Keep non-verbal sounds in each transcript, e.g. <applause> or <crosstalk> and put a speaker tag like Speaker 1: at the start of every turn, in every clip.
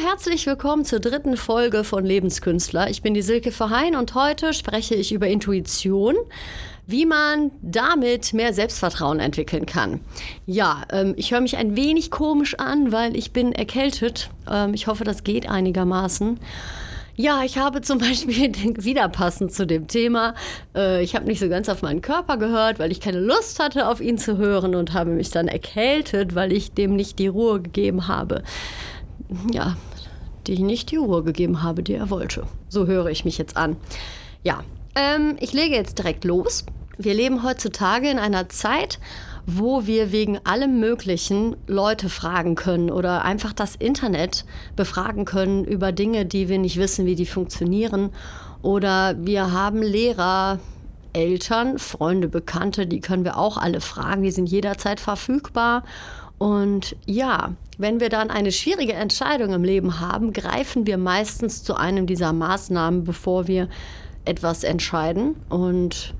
Speaker 1: herzlich willkommen zur dritten Folge von Lebenskünstler. Ich bin die Silke Verheyen und heute spreche ich über Intuition, wie man damit mehr Selbstvertrauen entwickeln kann. Ja, ähm, ich höre mich ein wenig komisch an, weil ich bin erkältet. Ähm, ich hoffe, das geht einigermaßen. Ja, ich habe zum <laughs> Beispiel wieder passend zu dem Thema, äh, ich habe nicht so ganz auf meinen Körper gehört, weil ich keine Lust hatte, auf ihn zu hören und habe mich dann erkältet, weil ich dem nicht die Ruhe gegeben habe. Ja, die ich nicht die Ruhe gegeben habe, die er wollte. So höre ich mich jetzt an. Ja, ähm, ich lege jetzt direkt los. Wir leben heutzutage in einer Zeit, wo wir wegen allem Möglichen Leute fragen können oder einfach das Internet befragen können über Dinge, die wir nicht wissen, wie die funktionieren. Oder wir haben Lehrer, Eltern, Freunde, Bekannte, die können wir auch alle fragen, die sind jederzeit verfügbar. Und ja, wenn wir dann eine schwierige Entscheidung im Leben haben, greifen wir meistens zu einem dieser Maßnahmen, bevor wir etwas entscheiden. Und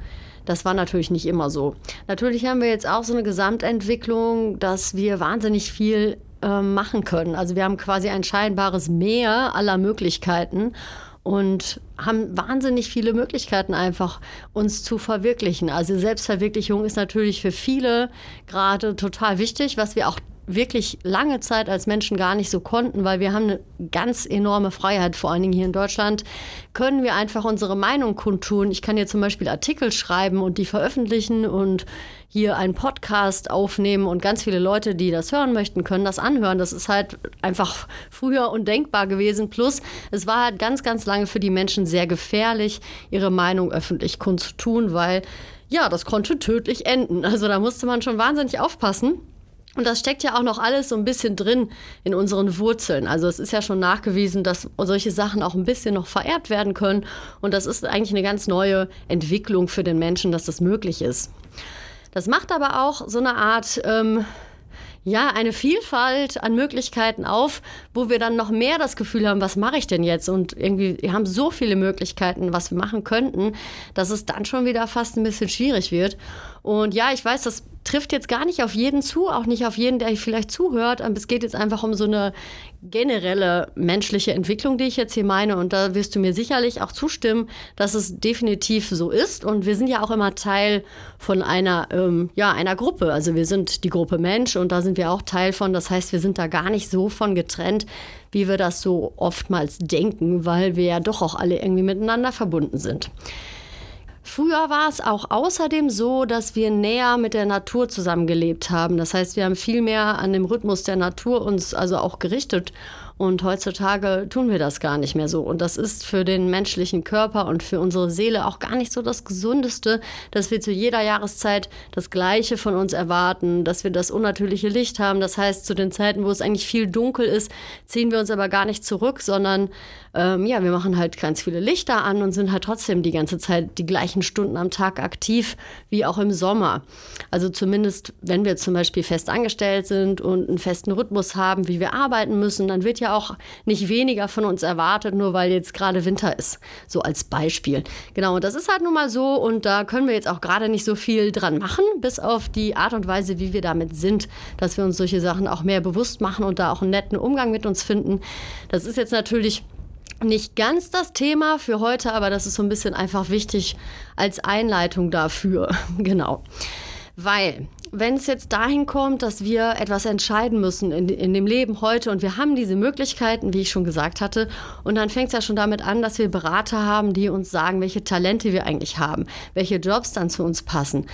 Speaker 1: das war natürlich nicht immer so. Natürlich haben wir jetzt auch so eine Gesamtentwicklung, dass wir wahnsinnig viel äh, machen können. Also wir haben quasi ein scheinbares Meer aller Möglichkeiten und haben wahnsinnig viele Möglichkeiten einfach uns zu verwirklichen. Also Selbstverwirklichung ist natürlich für viele gerade total wichtig, was wir auch wirklich lange Zeit als Menschen gar nicht so konnten, weil wir haben eine ganz enorme Freiheit, vor allen Dingen hier in Deutschland, können wir einfach unsere Meinung kundtun. Ich kann hier zum Beispiel Artikel schreiben und die veröffentlichen und hier einen Podcast aufnehmen und ganz viele Leute, die das hören möchten, können das anhören. Das ist halt einfach früher undenkbar gewesen. Plus, es war halt ganz, ganz lange für die Menschen sehr gefährlich, ihre Meinung öffentlich kundzutun, weil ja, das konnte tödlich enden. Also da musste man schon wahnsinnig aufpassen. Und das steckt ja auch noch alles so ein bisschen drin in unseren Wurzeln. Also es ist ja schon nachgewiesen, dass solche Sachen auch ein bisschen noch vererbt werden können. Und das ist eigentlich eine ganz neue Entwicklung für den Menschen, dass das möglich ist. Das macht aber auch so eine Art ähm, ja, eine Vielfalt an Möglichkeiten auf, wo wir dann noch mehr das Gefühl haben, was mache ich denn jetzt? Und irgendwie, wir haben so viele Möglichkeiten, was wir machen könnten, dass es dann schon wieder fast ein bisschen schwierig wird. Und ja, ich weiß, das trifft jetzt gar nicht auf jeden zu, auch nicht auf jeden, der vielleicht zuhört. Aber es geht jetzt einfach um so eine generelle menschliche Entwicklung, die ich jetzt hier meine. Und da wirst du mir sicherlich auch zustimmen, dass es definitiv so ist. Und wir sind ja auch immer Teil von einer, ähm, ja, einer Gruppe. Also wir sind die Gruppe Mensch und da sind wir auch Teil von. Das heißt, wir sind da gar nicht so von getrennt, wie wir das so oftmals denken, weil wir ja doch auch alle irgendwie miteinander verbunden sind. Früher war es auch außerdem so, dass wir näher mit der Natur zusammengelebt haben. Das heißt, wir haben viel mehr an dem Rhythmus der Natur uns also auch gerichtet und heutzutage tun wir das gar nicht mehr so. Und das ist für den menschlichen Körper und für unsere Seele auch gar nicht so das Gesundeste, dass wir zu jeder Jahreszeit das Gleiche von uns erwarten, dass wir das unnatürliche Licht haben. Das heißt, zu den Zeiten, wo es eigentlich viel dunkel ist, ziehen wir uns aber gar nicht zurück, sondern ähm, ja, wir machen halt ganz viele Lichter an und sind halt trotzdem die ganze Zeit die gleichen Stunden am Tag aktiv, wie auch im Sommer. Also zumindest, wenn wir zum Beispiel fest angestellt sind und einen festen Rhythmus haben, wie wir arbeiten müssen, dann wird ja auch nicht weniger von uns erwartet, nur weil jetzt gerade Winter ist. So als Beispiel. Genau, und das ist halt nun mal so und da können wir jetzt auch gerade nicht so viel dran machen, bis auf die Art und Weise, wie wir damit sind, dass wir uns solche Sachen auch mehr bewusst machen und da auch einen netten Umgang mit uns finden. Das ist jetzt natürlich nicht ganz das Thema für heute, aber das ist so ein bisschen einfach wichtig als Einleitung dafür. <laughs> genau. Weil, wenn es jetzt dahin kommt, dass wir etwas entscheiden müssen in, in, dem Leben heute und wir haben diese Möglichkeiten, wie ich schon gesagt hatte, und dann fängt es ja schon damit an, dass wir Berater haben, die uns sagen, welche Talente wir eigentlich haben, welche Jobs dann zu uns passen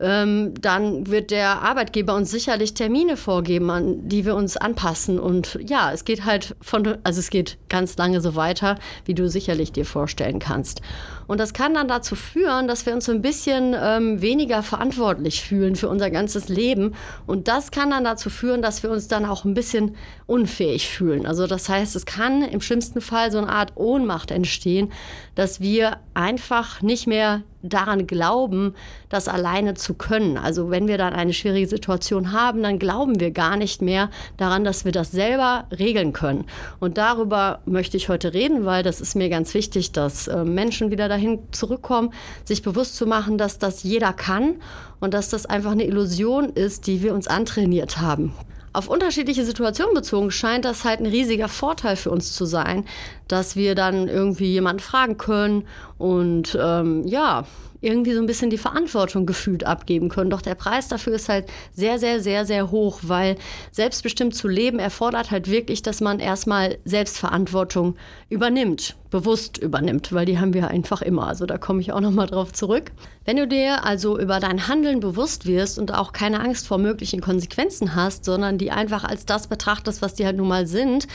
Speaker 1: ähm, dann wird der Arbeitgeber uns sicherlich Termine vorgeben, an die wir uns anpassen. Und ja, es geht halt von, also es geht ganz lange so weiter, wie du sicherlich dir vorstellen kannst. Und das kann dann dazu führen, dass wir uns so ein bisschen ähm, weniger verantwortlich fühlen für unser ganzes Leben. Und das kann dann dazu führen, dass wir uns dann auch ein bisschen unfähig fühlen. Also das heißt, es kann im schlimmsten Fall so eine Art Ohnmacht entstehen, dass wir einfach nicht mehr daran glauben, das alleine zu können. Also wenn wir dann eine schwierige Situation haben, dann glauben wir gar nicht mehr daran, dass wir das selber regeln können. Und darüber möchte ich heute reden, weil das ist mir ganz wichtig, dass äh, Menschen wieder dahin zurückkommen, sich bewusst zu machen, dass das jeder kann und dass das einfach eine Illusion ist, die wir uns antrainiert haben. Auf unterschiedliche Situationen bezogen scheint das halt ein riesiger Vorteil für uns zu sein, dass wir dann irgendwie jemanden fragen können und ähm, ja, irgendwie so ein bisschen die Verantwortung gefühlt abgeben können. Doch der Preis dafür ist halt sehr, sehr, sehr, sehr hoch, weil selbstbestimmt zu leben erfordert halt wirklich, dass man erstmal Selbstverantwortung übernimmt, bewusst übernimmt, weil die haben wir einfach immer. Also da komme ich auch nochmal drauf zurück. Wenn du dir also über dein Handeln bewusst wirst und auch keine Angst vor möglichen Konsequenzen hast, sondern die einfach als das betrachtest, was die halt nun mal sind,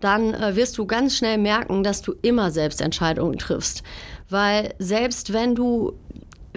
Speaker 1: dann äh, wirst du ganz schnell merken, dass du immer Selbstentscheidungen triffst. Weil selbst wenn du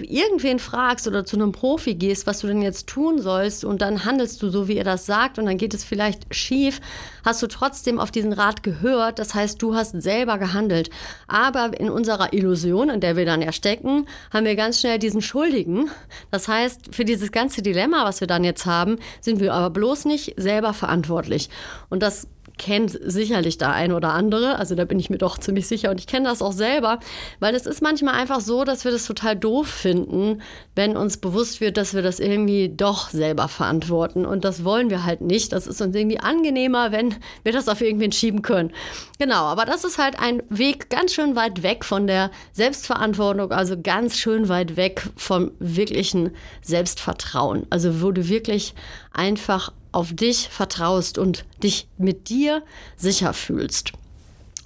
Speaker 1: irgendwen fragst oder zu einem Profi gehst, was du denn jetzt tun sollst und dann handelst du so, wie er das sagt und dann geht es vielleicht schief, hast du trotzdem auf diesen Rat gehört. Das heißt, du hast selber gehandelt. Aber in unserer Illusion, in der wir dann ja stecken, haben wir ganz schnell diesen Schuldigen. Das heißt, für dieses ganze Dilemma, was wir dann jetzt haben, sind wir aber bloß nicht selber verantwortlich. Und das kennt sicherlich da ein oder andere. Also da bin ich mir doch ziemlich sicher und ich kenne das auch selber, weil es ist manchmal einfach so, dass wir das total doof finden, wenn uns bewusst wird, dass wir das irgendwie doch selber verantworten. Und das wollen wir halt nicht. Das ist uns irgendwie angenehmer, wenn wir das auf irgendwen schieben können. Genau, aber das ist halt ein Weg ganz schön weit weg von der Selbstverantwortung, also ganz schön weit weg vom wirklichen Selbstvertrauen. Also wo du wirklich einfach auf dich vertraust und dich mit dir sicher fühlst.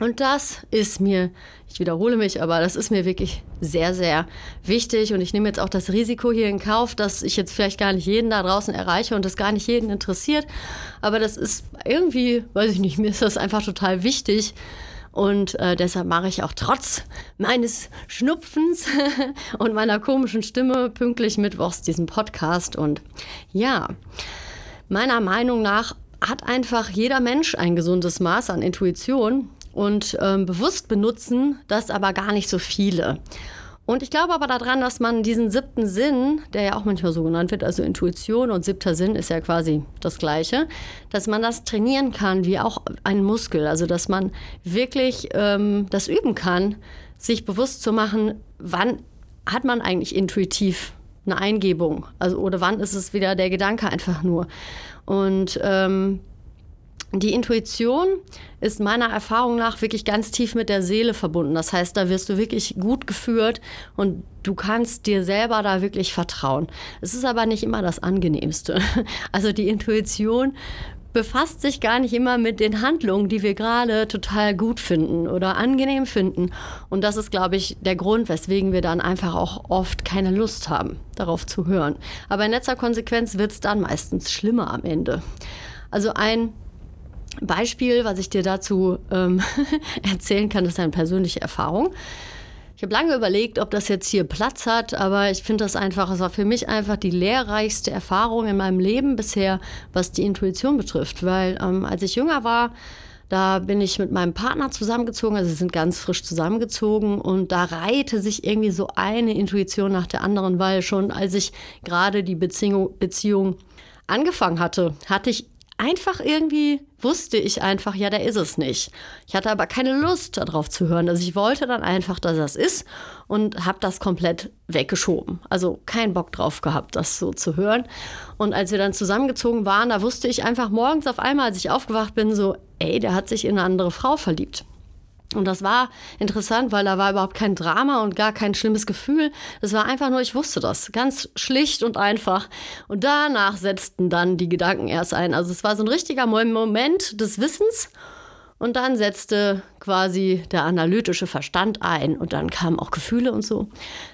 Speaker 1: Und das ist mir, ich wiederhole mich, aber das ist mir wirklich sehr, sehr wichtig. Und ich nehme jetzt auch das Risiko hier in Kauf, dass ich jetzt vielleicht gar nicht jeden da draußen erreiche und das gar nicht jeden interessiert. Aber das ist irgendwie, weiß ich nicht, mir ist das einfach total wichtig. Und äh, deshalb mache ich auch trotz meines Schnupfens <laughs> und meiner komischen Stimme pünktlich mittwochs diesen Podcast. Und ja, meiner Meinung nach hat einfach jeder Mensch ein gesundes Maß an Intuition und ähm, bewusst benutzen das aber gar nicht so viele. Und ich glaube aber daran, dass man diesen siebten Sinn, der ja auch manchmal so genannt wird, also Intuition und siebter Sinn ist ja quasi das gleiche, dass man das trainieren kann wie auch ein Muskel. Also dass man wirklich ähm, das üben kann, sich bewusst zu machen, wann hat man eigentlich intuitiv eine Eingebung? Also, oder wann ist es wieder der Gedanke einfach nur? Und ähm, die Intuition ist meiner Erfahrung nach wirklich ganz tief mit der Seele verbunden. Das heißt, da wirst du wirklich gut geführt und du kannst dir selber da wirklich vertrauen. Es ist aber nicht immer das Angenehmste. <laughs> Also die Intuition befasst sich gar nicht immer mit den Handlungen, die wir gerade total gut finden oder angenehm finden. Und das ist, glaube ich, der Grund, weswegen wir dann einfach auch oft keine Lust haben, darauf zu hören. Aber in letzter Konsequenz wird es dann meistens schlimmer am Ende. Also ein Beispiel, was ich dir dazu ähm, <laughs> erzählen kann, ist eine persönliche Erfahrung. Ich habe lange überlegt, ob das jetzt hier Platz hat, aber ich finde das einfach, es war für mich einfach die lehrreichste Erfahrung in meinem Leben bisher, was die Intuition betrifft. Weil ähm, als ich jünger war, da bin ich mit meinem Partner zusammengezogen, also sie sind ganz frisch zusammengezogen und da reihte sich irgendwie so eine Intuition nach der anderen, weil schon als ich gerade die Beziehung, Beziehung angefangen hatte, hatte ich einfach irgendwie wusste ich einfach, ja, der ist es nicht. Ich hatte aber keine Lust darauf zu hören. Also ich wollte dann einfach, dass das ist und habe das komplett weggeschoben. Also keinen Bock drauf gehabt, das so zu hören. Und als wir dann zusammengezogen waren, da wusste ich einfach morgens auf einmal, als ich aufgewacht bin, so, ey, der hat sich in eine andere Frau verliebt. Und das war interessant, weil da war überhaupt kein Drama und gar kein schlimmes Gefühl. Das war einfach nur, ich wusste das. Ganz schlicht und einfach. Und danach setzten dann die Gedanken erst ein. Also es war so ein richtiger Moment des Wissens. Und dann setzte quasi der analytische Verstand ein. Und dann kamen auch Gefühle und so.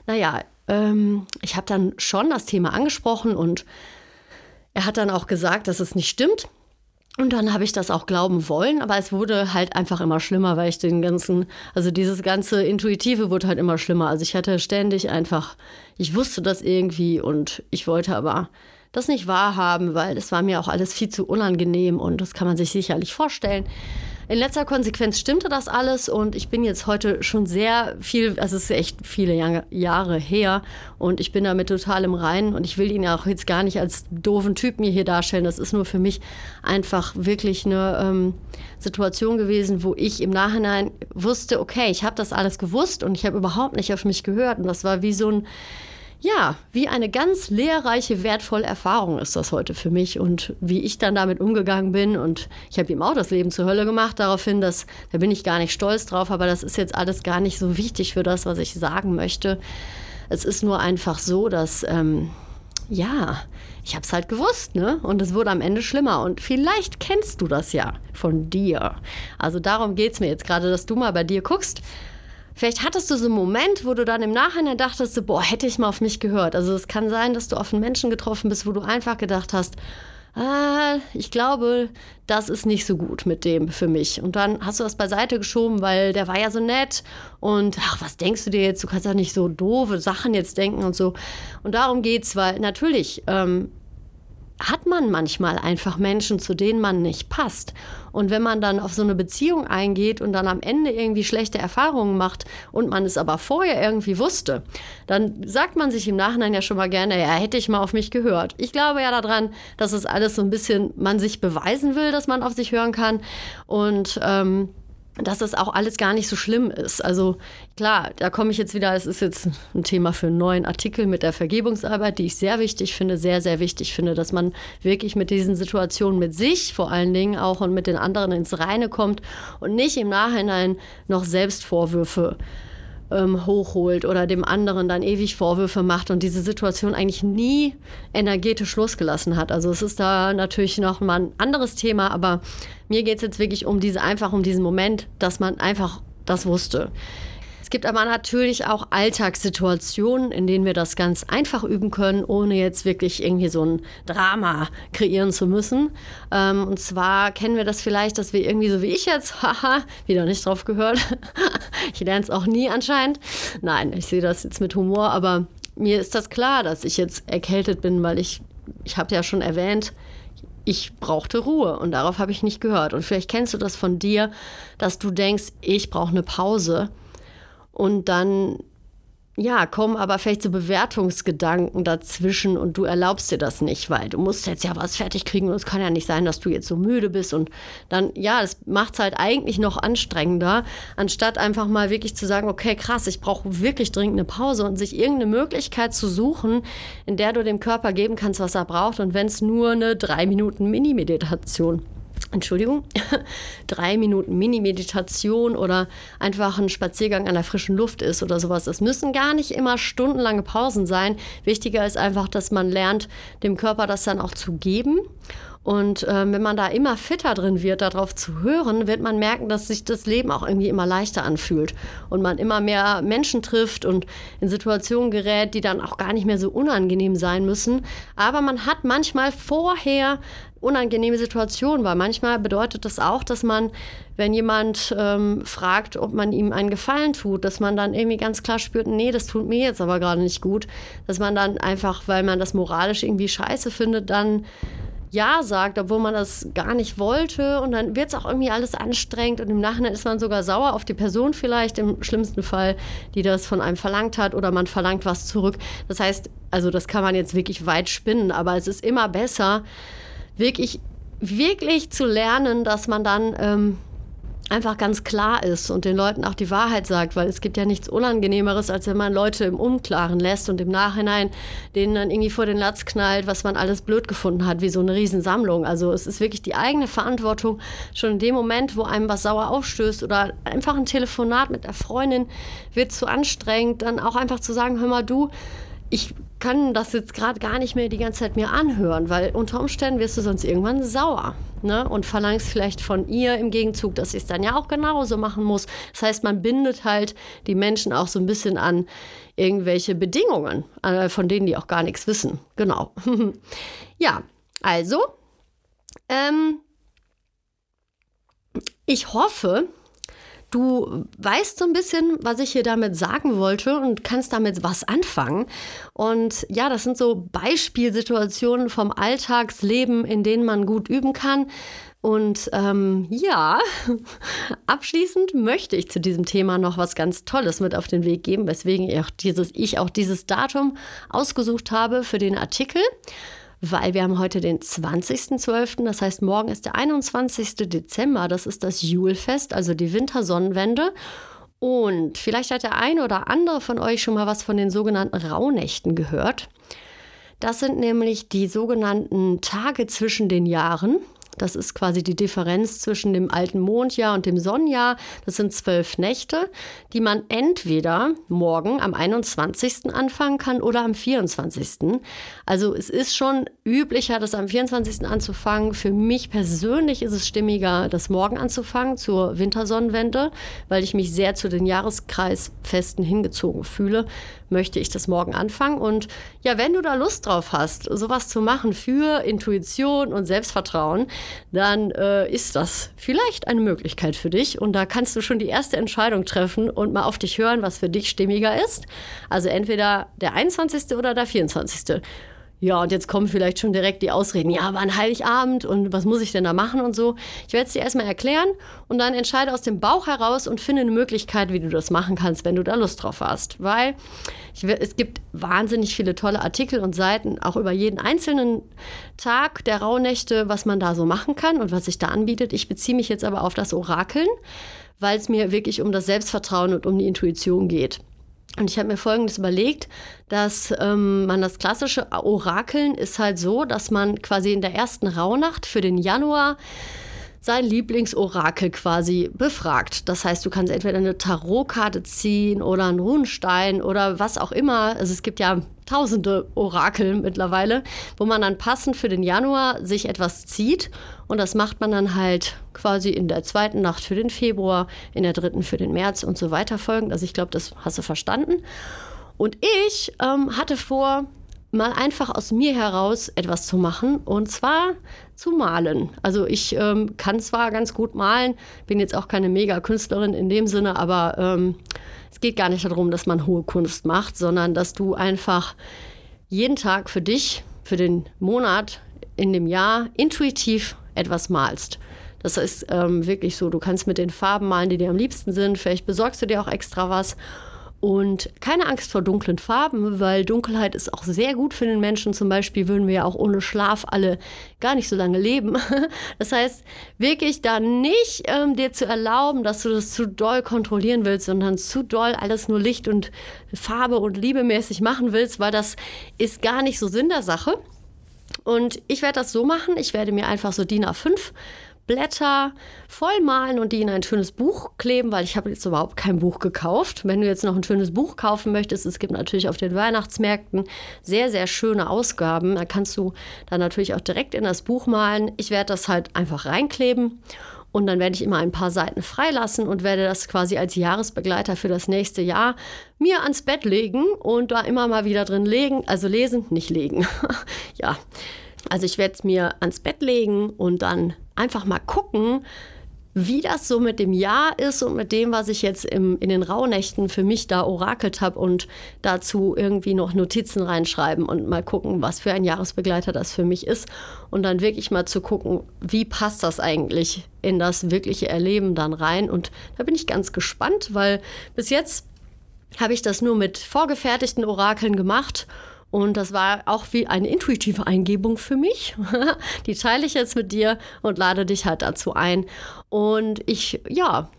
Speaker 1: Naja, ähm, ich habe dann schon das Thema angesprochen und er hat dann auch gesagt, dass es nicht stimmt. Und dann habe ich das auch glauben wollen, aber es wurde halt einfach immer schlimmer, weil ich den ganzen, also dieses ganze Intuitive wurde halt immer schlimmer. Also ich hatte ständig einfach, ich wusste das irgendwie und ich wollte aber das nicht wahrhaben, weil das war mir auch alles viel zu unangenehm und das kann man sich sicherlich vorstellen. In letzter Konsequenz stimmte das alles und ich bin jetzt heute schon sehr viel, also es ist echt viele Jahre her und ich bin damit total im Reinen und ich will ihn ja auch jetzt gar nicht als doofen Typ mir hier darstellen. Das ist nur für mich einfach wirklich eine ähm, Situation gewesen, wo ich im Nachhinein wusste, okay, ich habe das alles gewusst und ich habe überhaupt nicht auf mich gehört und das war wie so ein ja, wie eine ganz lehrreiche, wertvolle Erfahrung ist das heute für mich und wie ich dann damit umgegangen bin. Und ich habe ihm auch das Leben zur Hölle gemacht, daraufhin, dass, da bin ich gar nicht stolz drauf, aber das ist jetzt alles gar nicht so wichtig für das, was ich sagen möchte. Es ist nur einfach so, dass, ähm, ja, ich habe es halt gewusst, ne? Und es wurde am Ende schlimmer. Und vielleicht kennst du das ja von dir. Also darum geht es mir jetzt gerade, dass du mal bei dir guckst Vielleicht hattest du so einen Moment, wo du dann im Nachhinein dachtest, boah, hätte ich mal auf mich gehört. Also es kann sein, dass du auf einen Menschen getroffen bist, wo du einfach gedacht hast, ah, ich glaube, das ist nicht so gut mit dem für mich. Und dann hast du das beiseite geschoben, weil der war ja so nett und ach, was denkst du dir jetzt? Du kannst ja nicht so doofe Sachen jetzt denken und so. Und darum geht's, weil natürlich ähm, hat man manchmal einfach Menschen, zu denen man nicht passt. Und wenn man dann auf so eine Beziehung eingeht und dann am Ende irgendwie schlechte Erfahrungen macht und man es aber vorher irgendwie wusste, dann sagt man sich im Nachhinein ja schon mal gerne, ja, hätte ich mal auf mich gehört. Ich glaube ja daran, dass es alles so ein bisschen man sich beweisen will, dass man auf sich hören kann. Und ähm, dass das auch alles gar nicht so schlimm ist. Also klar, da komme ich jetzt wieder, es ist jetzt ein Thema für einen neuen Artikel mit der Vergebungsarbeit, die ich sehr wichtig finde, sehr, sehr wichtig finde, dass man wirklich mit diesen Situationen mit sich vor allen Dingen auch und mit den anderen ins Reine kommt und nicht im Nachhinein noch Selbstvorwürfe ähm, hochholt oder dem anderen dann ewig Vorwürfe macht und diese Situation eigentlich nie energetisch losgelassen hat. Also es ist da natürlich noch mal ein anderes Thema, aber mir geht es jetzt wirklich um diese einfach um diesen Moment, dass man einfach das wusste. Es gibt aber natürlich auch Alltagssituationen, in denen wir das ganz einfach üben können, ohne jetzt wirklich irgendwie so ein Drama kreieren zu müssen. Ähm, und zwar kennen wir das vielleicht, dass wir irgendwie so wie ich jetzt, <laughs> haha, wieder nicht drauf gehört. <laughs> ich lerne es auch nie anscheinend. Nein, ich sehe das jetzt mit Humor, aber mir ist das klar, dass ich jetzt erkältet bin, weil ich, ich habe ja schon erwähnt, ich brauchte Ruhe und darauf habe ich nicht gehört. Und vielleicht kennst du das von dir, dass du denkst, ich brauche eine Pause und dann ja, kommen aber vielleicht so Bewertungsgedanken dazwischen und du erlaubst dir das nicht, weil du musst jetzt ja was fertig kriegen und es kann ja nicht sein, dass du jetzt so müde bist und dann, ja, das macht es halt eigentlich noch anstrengender, anstatt einfach mal wirklich zu sagen, okay, krass, ich brauche wirklich dringend eine Pause und sich irgendeine Möglichkeit zu suchen, in der du dem Körper geben kannst, was er braucht und wenn es nur eine drei Minuten Mini-Meditation ist. Entschuldigung, <laughs> drei Minuten Mini-Meditation oder einfach ein Spaziergang an der frischen Luft ist oder sowas. Das müssen gar nicht immer stundenlange Pausen sein. Wichtiger ist einfach, dass man lernt, dem Körper das dann auch zu geben. Und äh, wenn man da immer fitter drin wird, darauf zu hören, wird man merken, dass sich das Leben auch irgendwie immer leichter anfühlt und man immer mehr Menschen trifft und in Situationen gerät, die dann auch gar nicht mehr so unangenehm sein müssen. Aber man hat manchmal vorher unangenehme Situation, weil manchmal bedeutet das auch, dass man, wenn jemand ähm, fragt, ob man ihm einen Gefallen tut, dass man dann irgendwie ganz klar spürt, nee, das tut mir jetzt aber gerade nicht gut, dass man dann einfach, weil man das moralisch irgendwie scheiße findet, dann ja sagt, obwohl man das gar nicht wollte. Und dann wird es auch irgendwie alles anstrengend und im Nachhinein ist man sogar sauer auf die Person vielleicht, im schlimmsten Fall, die das von einem verlangt hat oder man verlangt was zurück. Das heißt, also das kann man jetzt wirklich weit spinnen, aber es ist immer besser, wirklich, wirklich zu lernen, dass man dann ähm, einfach ganz klar ist und den Leuten auch die Wahrheit sagt, weil es gibt ja nichts Unangenehmeres, als wenn man Leute im Unklaren lässt und im Nachhinein denen dann irgendwie vor den Latz knallt, was man alles blöd gefunden hat, wie so eine Riesensammlung. Also es ist wirklich die eigene Verantwortung, schon in dem Moment, wo einem was sauer aufstößt oder einfach ein Telefonat mit der Freundin wird zu anstrengend, dann auch einfach zu sagen, hör mal du, ich kann das jetzt gerade gar nicht mehr die ganze Zeit mir anhören, weil unter Umständen wirst du sonst irgendwann sauer ne? und verlangst vielleicht von ihr im Gegenzug, dass sie es dann ja auch genauso machen muss. Das heißt, man bindet halt die Menschen auch so ein bisschen an irgendwelche Bedingungen, äh, von denen die auch gar nichts wissen. Genau. <laughs> ja, also, ähm, ich hoffe, Du weißt so ein bisschen, was ich hier damit sagen wollte und kannst damit was anfangen. Und ja, das sind so Beispielsituationen vom Alltagsleben, in denen man gut üben kann. Und ähm, ja, <laughs> abschließend möchte ich zu diesem Thema noch was ganz Tolles mit auf den Weg geben, weswegen ich auch dieses, ich auch dieses Datum ausgesucht habe für den Artikel weil wir haben heute den 20.12., das heißt morgen ist der 21. Dezember, das ist das Julfest, also die Wintersonnenwende. Und vielleicht hat der eine oder andere von euch schon mal was von den sogenannten Rauhnächten gehört. Das sind nämlich die sogenannten Tage zwischen den Jahren. Das ist quasi die Differenz zwischen dem alten Mondjahr und dem Sonnenjahr. Das sind zwölf Nächte, die man entweder morgen am 21. anfangen kann oder am 24. Also es ist schon üblicher, das am 24. anzufangen. Für mich persönlich ist es stimmiger, das morgen anzufangen zur Wintersonnenwende, weil ich mich sehr zu den Jahreskreisfesten hingezogen fühle möchte ich das morgen anfangen. Und ja, wenn du da Lust drauf hast, sowas zu machen für Intuition und Selbstvertrauen, dann äh, ist das vielleicht eine Möglichkeit für dich. Und da kannst du schon die erste Entscheidung treffen und mal auf dich hören, was für dich stimmiger ist. Also entweder der 21. oder der 24. Ja, und jetzt kommen vielleicht schon direkt die Ausreden. Ja, war ein Heiligabend und was muss ich denn da machen und so. Ich werde es dir erstmal erklären und dann entscheide aus dem Bauch heraus und finde eine Möglichkeit, wie du das machen kannst, wenn du da Lust drauf hast. Weil ich, es gibt wahnsinnig viele tolle Artikel und Seiten, auch über jeden einzelnen Tag der Rauhnächte, was man da so machen kann und was sich da anbietet. Ich beziehe mich jetzt aber auf das Orakeln, weil es mir wirklich um das Selbstvertrauen und um die Intuition geht. Und ich habe mir Folgendes überlegt, dass ähm, man das klassische Orakeln ist halt so, dass man quasi in der ersten Rauhnacht für den Januar sein Lieblingsorakel quasi befragt. Das heißt, du kannst entweder eine Tarotkarte ziehen oder einen Runenstein oder was auch immer. Also es gibt ja tausende Orakel mittlerweile, wo man dann passend für den Januar sich etwas zieht. Und das macht man dann halt quasi in der zweiten Nacht für den Februar, in der dritten für den März und so weiter folgend. Also ich glaube, das hast du verstanden. Und ich ähm, hatte vor, mal einfach aus mir heraus etwas zu machen und zwar zu malen. Also ich ähm, kann zwar ganz gut malen, bin jetzt auch keine Mega-Künstlerin in dem Sinne, aber ähm, es geht gar nicht darum, dass man hohe Kunst macht, sondern dass du einfach jeden Tag für dich, für den Monat in dem Jahr intuitiv etwas malst. Das ist ähm, wirklich so, du kannst mit den Farben malen, die dir am liebsten sind. Vielleicht besorgst du dir auch extra was und keine Angst vor dunklen Farben, weil Dunkelheit ist auch sehr gut für den Menschen. Zum Beispiel würden wir ja auch ohne Schlaf alle gar nicht so lange leben. <laughs> Das heißt, wirklich da nicht ähm, dir zu erlauben, dass du das zu doll kontrollieren willst, sondern zu doll alles nur Licht und Farbe und liebemäßig machen willst, weil das ist gar nicht so Sinn der Sache. Und ich werde das so machen, ich werde mir einfach so DIN A5 Blätter vollmalen und die in ein schönes Buch kleben, weil ich habe jetzt überhaupt kein Buch gekauft. Wenn du jetzt noch ein schönes Buch kaufen möchtest, es gibt natürlich auf den Weihnachtsmärkten sehr, sehr schöne Ausgaben. Da kannst du dann natürlich auch direkt in das Buch malen. Ich werde das halt einfach reinkleben und dann werde ich immer ein paar Seiten freilassen und werde das quasi als Jahresbegleiter für das nächste Jahr mir ans Bett legen und da immer mal wieder drin legen, also lesen, nicht legen. <laughs> ja. Also ich werde es mir ans Bett legen und dann einfach mal gucken, wie das so mit dem Jahr ist und mit dem, was ich jetzt im, in den Rauhnächten für mich da orakelt habe und dazu irgendwie noch Notizen reinschreiben und mal gucken, was für ein Jahresbegleiter das für mich ist und dann wirklich mal zu gucken, wie passt das eigentlich in das wirkliche Erleben dann rein. Und da bin ich ganz gespannt, weil bis jetzt habe ich das nur mit vorgefertigten Orakeln gemacht und das war auch wie eine intuitive Eingebung für mich. <laughs> Die teile ich jetzt mit dir und lade dich halt dazu ein. Und ich, ja,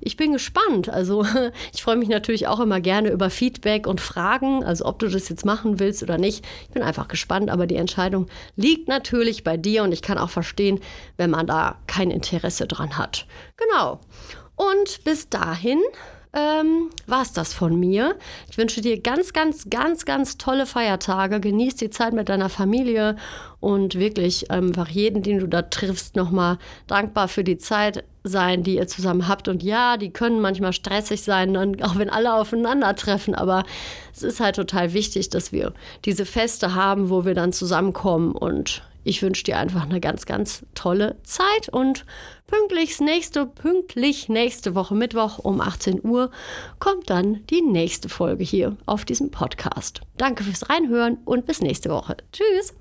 Speaker 1: ich bin gespannt. Also <laughs> ich freue mich natürlich auch immer gerne über Feedback und Fragen, also ob du das jetzt machen willst oder nicht. Ich bin einfach gespannt, aber die Entscheidung liegt natürlich bei dir und ich kann auch verstehen, wenn man da kein Interesse dran hat. Genau. Und bis dahin ähm, war es das von mir. Ich wünsche dir ganz, ganz, ganz, ganz tolle Feiertage. Genieß die Zeit mit deiner Familie und wirklich einfach jeden, den du da triffst, nochmal dankbar für die Zeit sein, die ihr zusammen habt. Und ja, die können manchmal stressig sein, auch wenn alle aufeinandertreffen. Aber es ist halt total wichtig, dass wir diese Feste haben, wo wir dann zusammenkommen und ich wünsche dir einfach eine ganz, ganz tolle Zeit und pünktlich nächste, pünktlich nächste Woche Mittwoch um 18 Uhr kommt dann die nächste Folge hier auf diesem Podcast. Danke fürs Reinhören und bis nächste Woche. Tschüss!